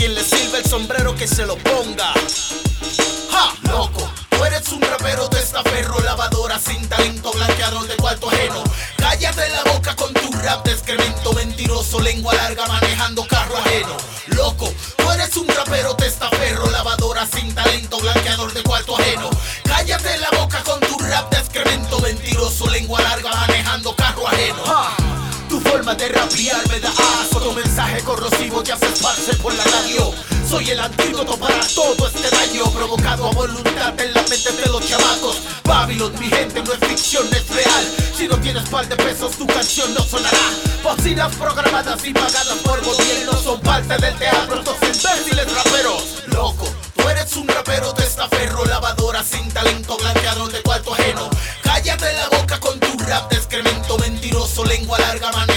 quien le sirve el sombrero que se lo ponga. ¡Ja! Loco, tú eres un rapero de estaferro, lavadora sin talento, blanqueador de cuarto ajeno. Cállate la boca con tu rap de excremento mentiroso, lengua larga manejando forma de rapear me da asco. Tu mensaje corrosivo ya se esparce por la radio. Soy el antídoto para todo este daño Provocado a voluntad en la mente de los chamacos. Babylon, mi gente, no es ficción, es real. Si no tienes par de pesos, tu canción no sonará. Bocinas programadas y pagadas por gobierno Son parte del teatro, estos imbéciles raperos. Loco, tú eres un rapero de estaferro Lavadora sin talento, blanqueador de cuarto ajeno. Cállate la boca con tu rap de excremento mentiroso, lengua larga manejando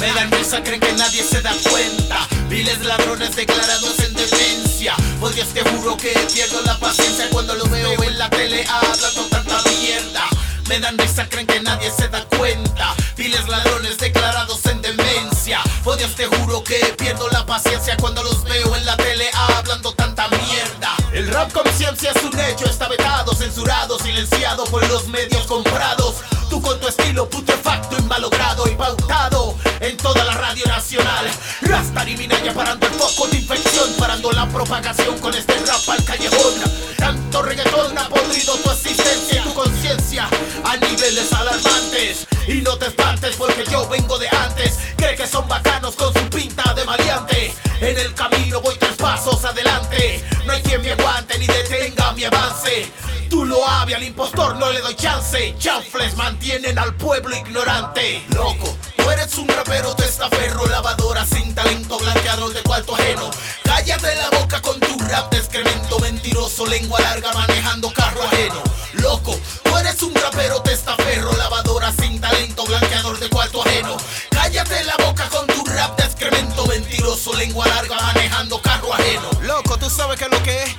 Me dan risa, creen que nadie se da cuenta. Viles ladrones declarados en demencia. Por Dios te juro que pierdo la paciencia cuando lo veo en la tele hablando tanta mierda. Me dan risa, creen que nadie se da cuenta. Viles ladrones declarados en demencia. Por Dios te juro que pierdo la paciencia cuando los veo en la tele hablando tanta mierda. El rap conciencia es un hecho, está vetado, censurado, silenciado por los medios comprados. Tú con tu estilo Rastar y Minaya parando el foco de infección, parando la propagación con este rap al callejón. Tanto reggaetón ha podrido tu existencia y tu conciencia a niveles alarmantes. Y no te espantes porque yo vengo de antes. Cree que son bacanos con su pinta de maleante. En el camino voy tres pasos adelante. No hay quien me aguante ni detenga mi avance. Tú lo había, al impostor no le doy chance. Chanfles mantienen al pueblo ignorante. Loco, tú eres un rapero testaferro, lavadora sin lengua larga manejando carro ajeno. Loco, tú sabes qué es lo que es.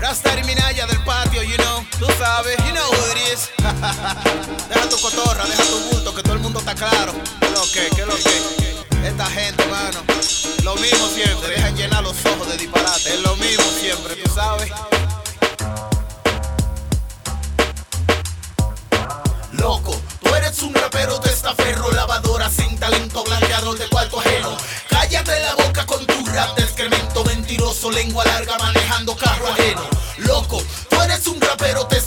Rasta y Minaya del patio, you know. Tú sabes, you know who it is. deja tu cotorra, deja tu bulto, que todo el mundo está claro. ¿Qué es lo que? ¿Qué es lo que? Esta gente, mano. Lo mismo siempre, dejan llenar los ojos de disparate. Es lo mismo siempre, tú sabes. Loco, tú eres un rapero testaferro, lavadora sin carro ajeno. Loco, tú eres un rapero, te